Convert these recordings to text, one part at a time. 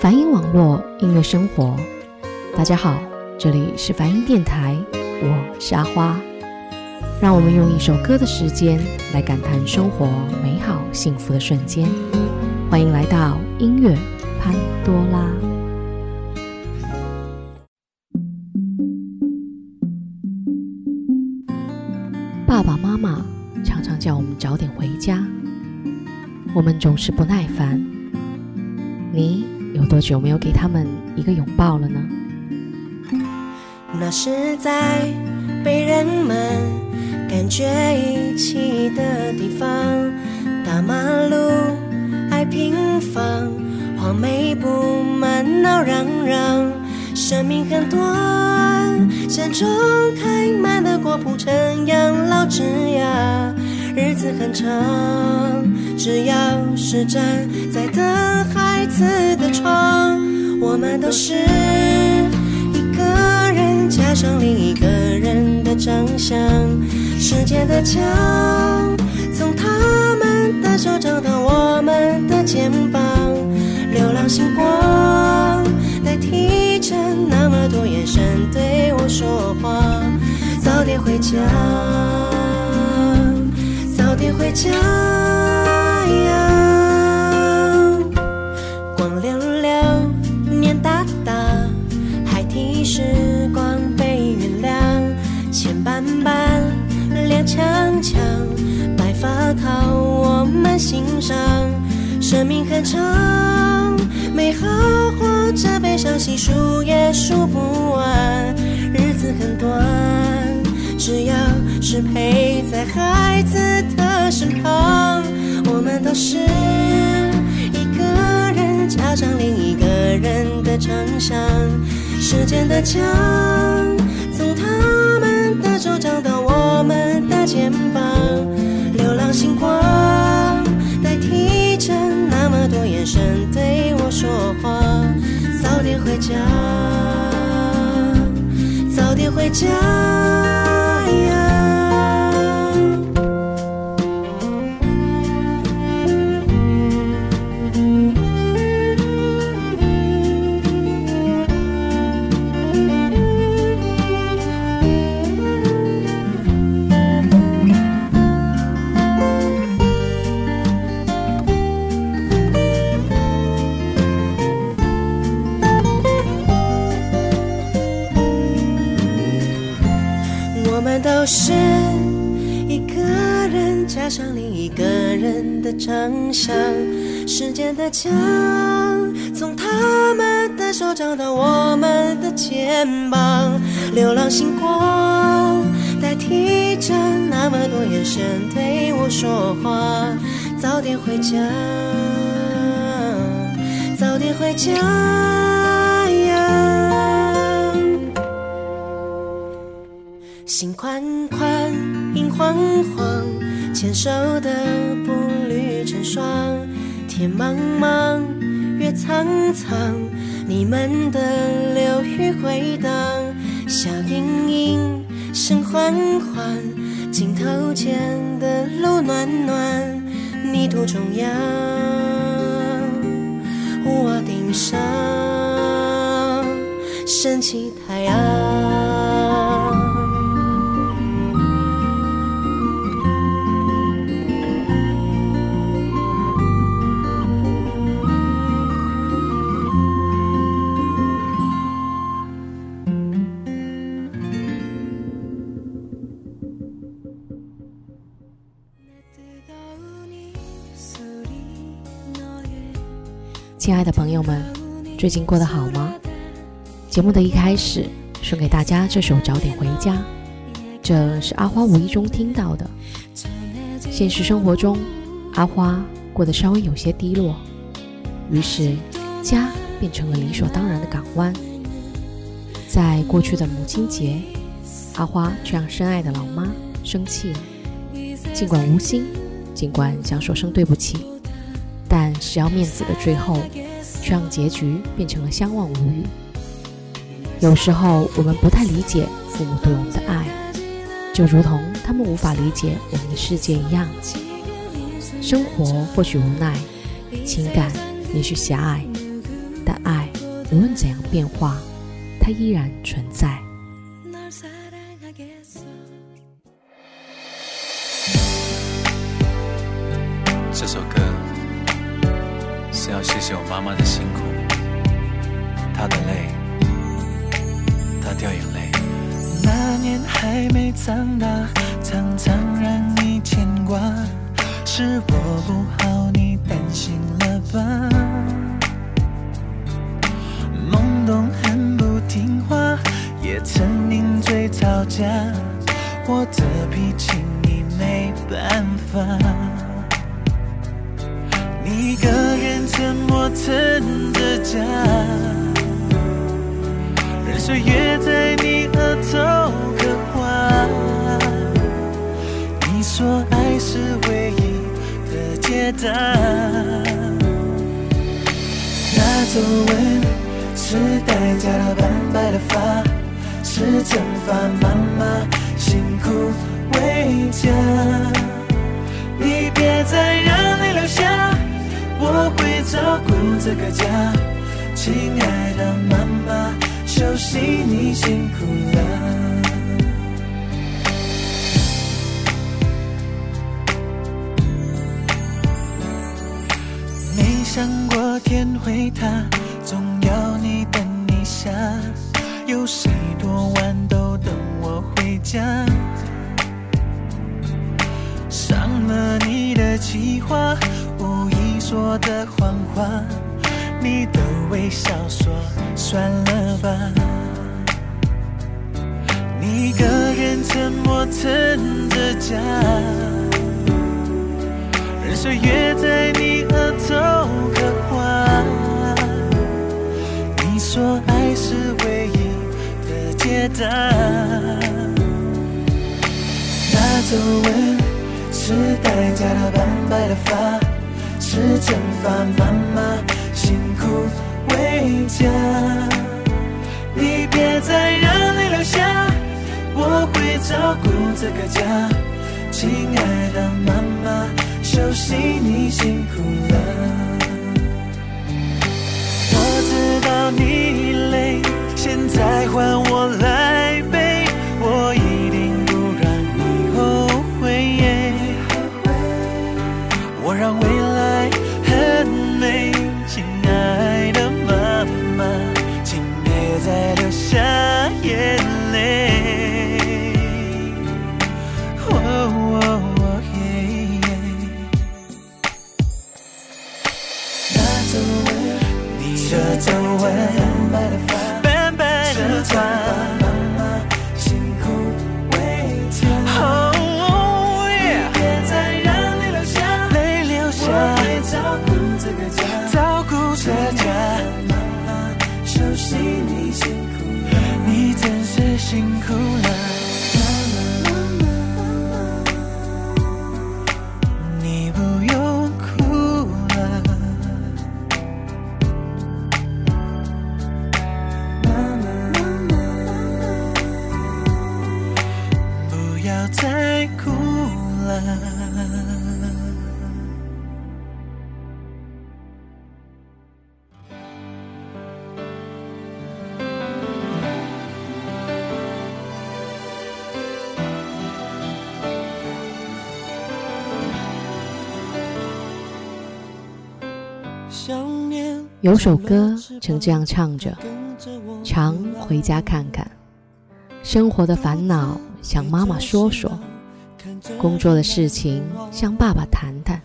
梵音网络音乐生活，大家好，这里是梵音电台，我是阿花。让我们用一首歌的时间来感叹生活美好幸福的瞬间。欢迎来到音乐潘多拉。爸爸妈妈常常叫我们早点回家，我们总是不耐烦。你？有多久没有给他们一个拥抱了呢？那是在被人们感觉遗弃的地方，大马路爱平房，黄梅布满闹嚷嚷，生命很短，山中开满的果铺成养老枝桠，日子很长。只要是站在等孩子的窗，我们都是一个人加上另一个人的长相。时间的墙，从他们的手掌到我们的肩膀，流浪星光代替着那么多眼神对我说话。早点回家，早点回家。光溜溜，年大大，孩提时光被原谅，钱斑斑，脸强强，白发靠我们欣赏。生命很长，美好或者悲伤，细数也数不完。日子很短，只要是陪在孩子的身旁。我们都是一个人加上另一个人的长相，时间的墙，从他们的手掌到我们的肩膀，流浪星光代替着那么多眼神对我说话，早点回家，早点回家。点回家，早点回家呀。心宽宽，影晃晃，牵手的步履成双。天茫茫，月苍苍，你们的流语回荡。笑盈盈，声缓缓，镜头前的路暖暖。泥土中央，屋瓦顶上，升起太阳。亲爱的朋友们，最近过得好吗？节目的一开始，送给大家这首《早点回家》，这是阿花无意中听到的。现实生活中，阿花过得稍微有些低落，于是家变成了理所当然的港湾。在过去的母亲节，阿花却让深爱的老妈生气了，尽管无心，尽管想说声对不起。但是要面子的最后，却让结局变成了相忘无语。有时候我们不太理解父母对我们的爱，就如同他们无法理解我们的世界一样。生活或许无奈，情感也许狭隘，但爱无论怎样变化，它依然存在。办法。一个人沉默撑着家，任岁月在你额头刻画。你说爱是唯一的解答。那皱纹是代价的斑白的发，是惩罚妈妈辛苦为家。别再让泪流下。我会照顾这个家，亲爱的妈妈，休息你辛苦了。没想过天会塌，总要你等一下，有谁多晚都等我回家。伤了的计划。说的谎话，你的微笑说算了吧。你一个人沉默撑着家，任岁月在你额头刻画。你说爱是唯一的解答，那皱纹是代价的斑白的发。是惩罚妈妈辛苦为家，你别再让泪流下，我会照顾这个家，亲爱的妈妈，休息你辛苦了。我知道你累，现在换我来辛苦了。有首歌曾这样唱着：常回家看看，生活的烦恼向妈妈说说，工作的事情向爸爸谈谈。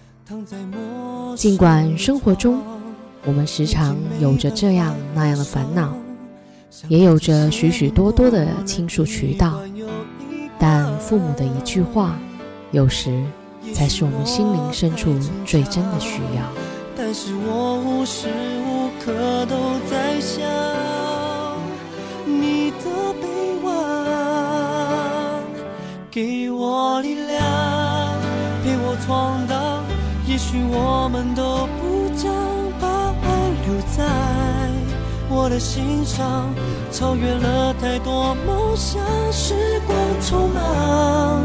尽管生活中我们时常有着这样那样的烦恼，也有着许许多多的倾诉渠道，但父母的一句话，有时才是我们心灵深处最真的需要。但是我无时无刻都在想你的臂弯，给我力量，陪我闯荡。也许我们都不将把爱留在我的心上，超越了太多梦想。时光匆忙，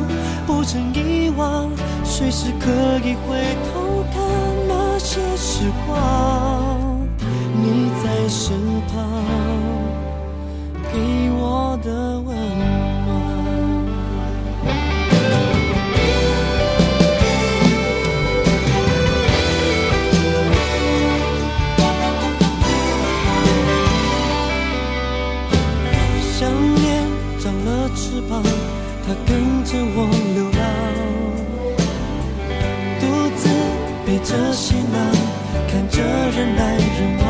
不曾遗忘，随时可以回头。些时光，你在身旁，给我的温男人来人往，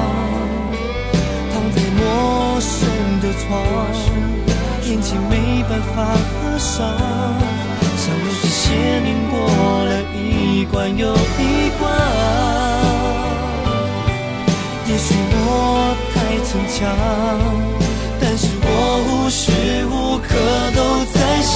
躺在陌生的床，眼睛没办法合上，像这些年过了一关又一关。也许我太逞强，但是我无时无刻都在想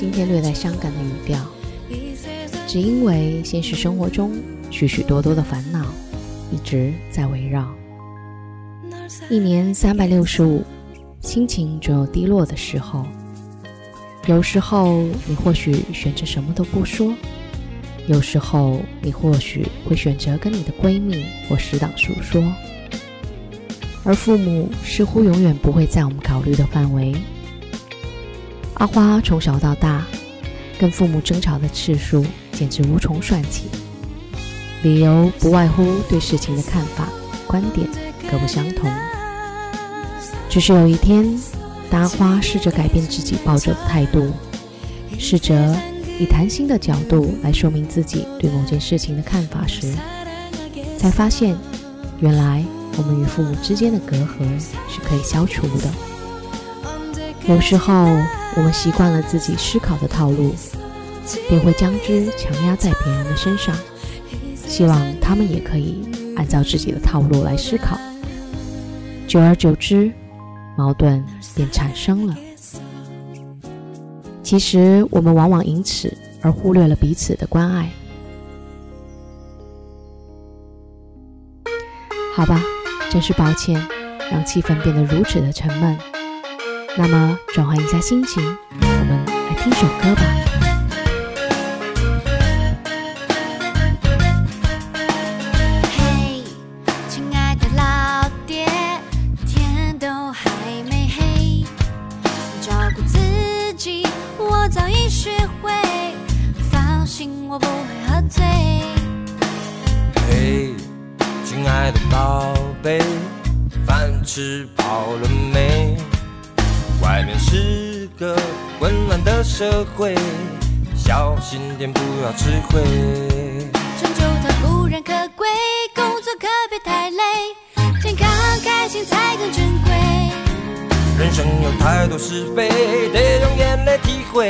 今天略带伤感的语调。只因为现实生活中许许多多的烦恼一直在围绕。一年三百六十五心情总有低落的时候。有时候你或许选择什么都不说。有时候你或许会选择跟你的闺蜜或死党诉说。而父母似乎永远不会在我们考虑的范围阿花从小到大，跟父母争吵的次数简直无从算起，理由不外乎对事情的看法、观点各不相同。只是有一天，当阿花试着改变自己抱着的态度，试着以谈心的角度来说明自己对某件事情的看法时，才发现，原来我们与父母之间的隔阂是可以消除的。有时候，我们习惯了自己思考的套路，便会将之强压在别人的身上，希望他们也可以按照自己的套路来思考。久而久之，矛盾便产生了。其实，我们往往因此而忽略了彼此的关爱。好吧，真是抱歉，让气氛变得如此的沉闷。那么，转换一下心情，我们来听首歌吧。嘿，亲爱的老爹，天都还没黑，照顾自己我早已学会，放心我不会喝醉。嘿，亲爱的宝贝，饭吃饱了没？外面是个混乱的社会，小心点，不要吃亏。成就它固然可贵，工作可别太累，健康开心才更珍贵。人生有太多是非，得用眼泪体会。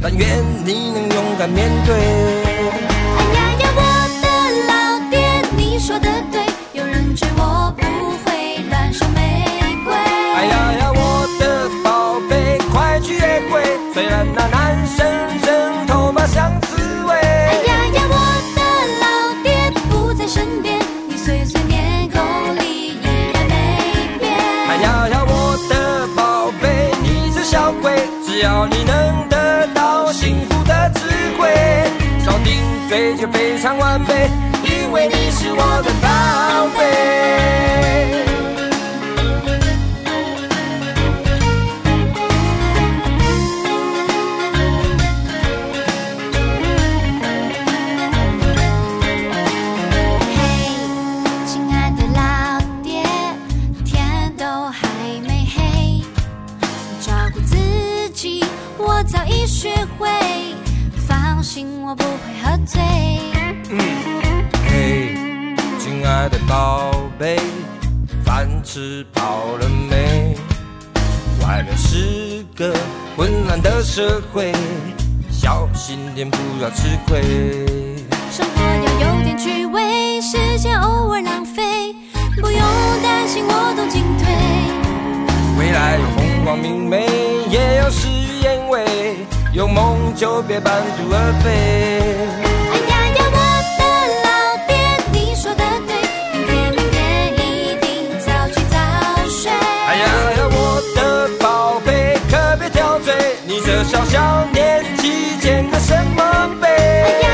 但愿你能勇敢面对。哎呀呀，我的老爹，你说的对，有人追我要你能得到幸福的智慧，少顶嘴就非常完美，因为你是我的宝贝。我不会喝醉。嘿，亲爱的宝贝，饭吃饱了没？外面是个混乱的社会，小心点不要吃亏。生活要有点趣味，时间偶尔浪费，不用担心我懂进退。未来有风光明媚，也有事与愿违，有梦就别半途而废。哎呀呀，我的老爹，你说的对，明天明天一定早起早睡。哎呀呀，我的宝贝，可别挑嘴，你这小小年纪捡个什么肥？哎呀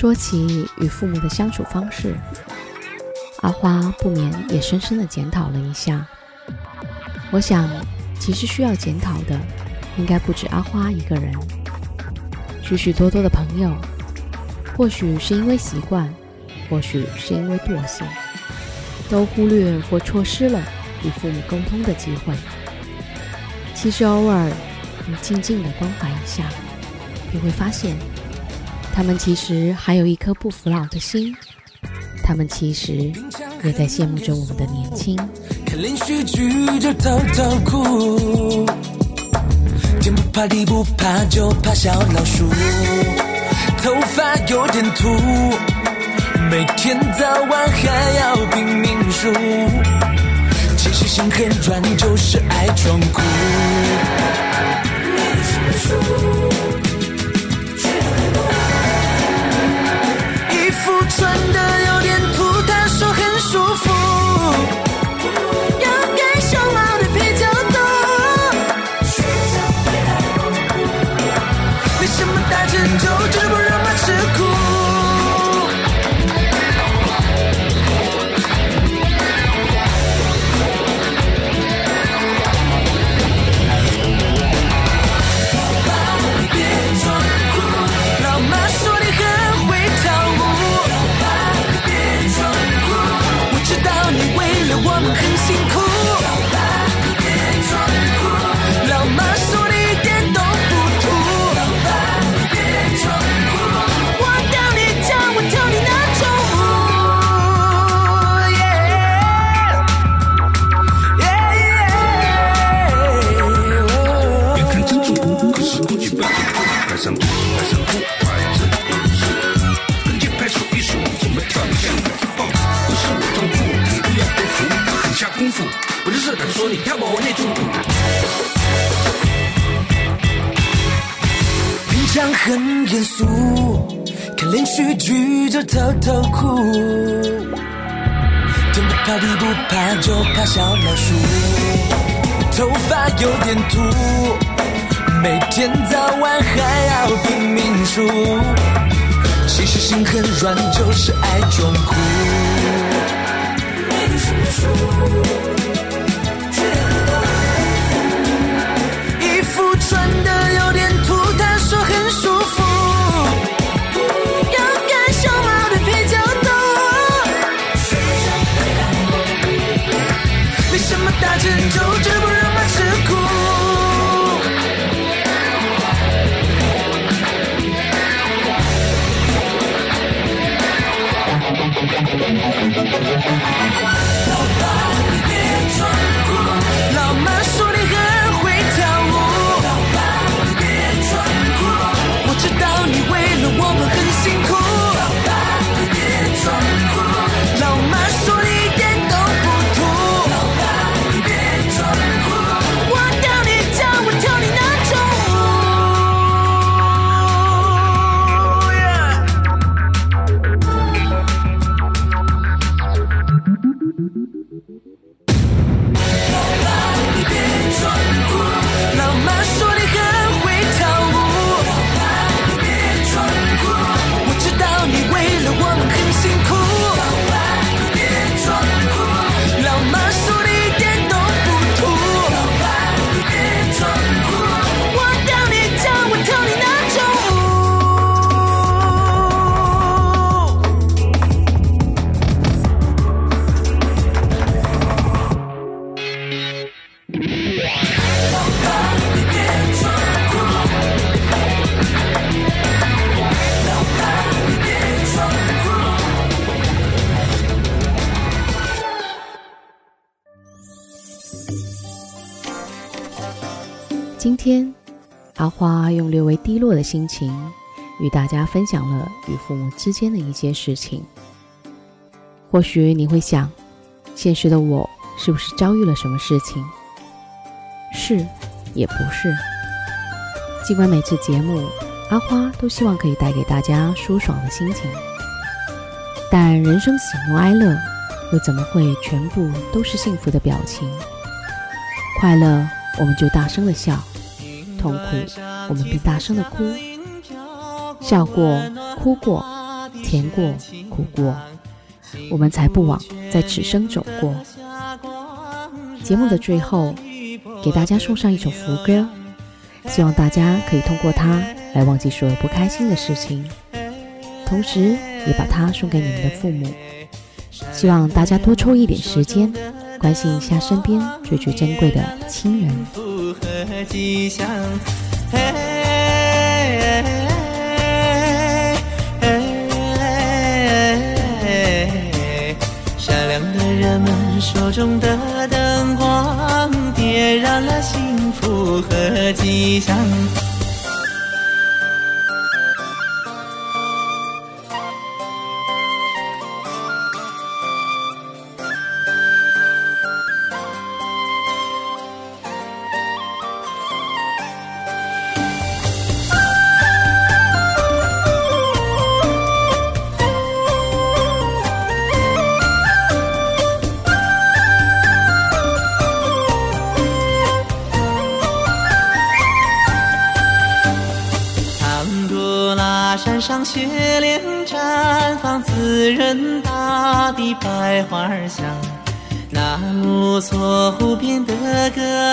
说起与父母的相处方式，阿花不免也深深的检讨了一下。我想，其实需要检讨的，应该不止阿花一个人。许许多多的朋友，或许是因为习惯，或许是因为惰性，都忽略或错失了与父母沟通的机会。其实偶尔，你静静的关怀一下，你会发现。他们其实还有一颗不服老的心，他们其实也在羡慕着我们的年轻。看连续剧就偷偷哭，天不怕地不怕，就怕小老鼠。头发有点秃，每天早晚还要拼命数。其实心很软，就是爱装酷。衣怕，就怕小老鼠。头发有点秃，每天早晚还要拼命数。其实心很软，就是爱装酷。花用略微低落的心情，与大家分享了与父母之间的一些事情。或许你会想，现实的我是不是遭遇了什么事情？是，也不是。尽管每次节目，阿花都希望可以带给大家舒爽的心情，但人生喜怒哀乐，又怎么会全部都是幸福的表情？快乐，我们就大声的笑；痛苦，我们便大声的哭。笑过，哭过，甜过，苦过，我们才不枉在此生走过。节目的最后，给大家送上一首福歌，希望大家可以通过它来忘记所有不开心的事情，同时也把它送给你们的父母。希望大家多抽一点时间，关心一下身边最最珍贵的亲人。福和吉祥。嘿善良的人们手中的灯光，点燃了幸福和吉祥。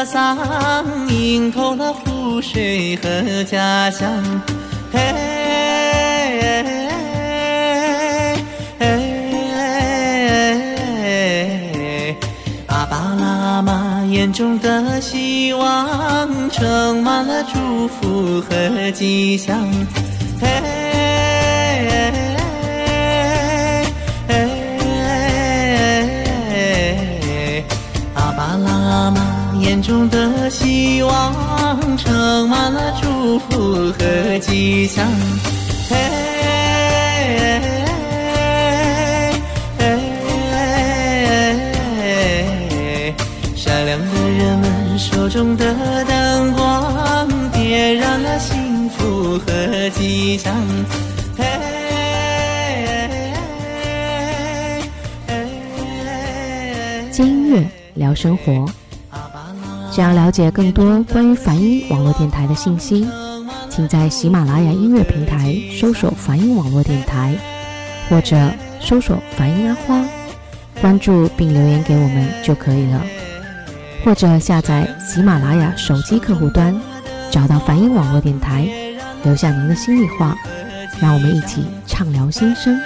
桑，映透了湖水和家乡。嘿，阿爸喇嘛眼中的希望，盛满了祝福和吉祥。嘿，中的希望盛满了祝福和吉祥，嘿嘿，善良的人们手中的灯光点燃了幸福和吉祥。嘿。嘿。今夜聊生活。想要了解更多关于梵音网络电台的信息，请在喜马拉雅音乐平台搜索“梵音网络电台”，或者搜索“梵音阿花”，关注并留言给我们就可以了。或者下载喜马拉雅手机客户端，找到梵音网络电台，留下您的心里话，让我们一起畅聊心声。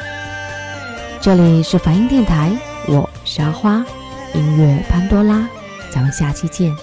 这里是梵音电台，我是阿花，音乐潘多拉，咱们下期见。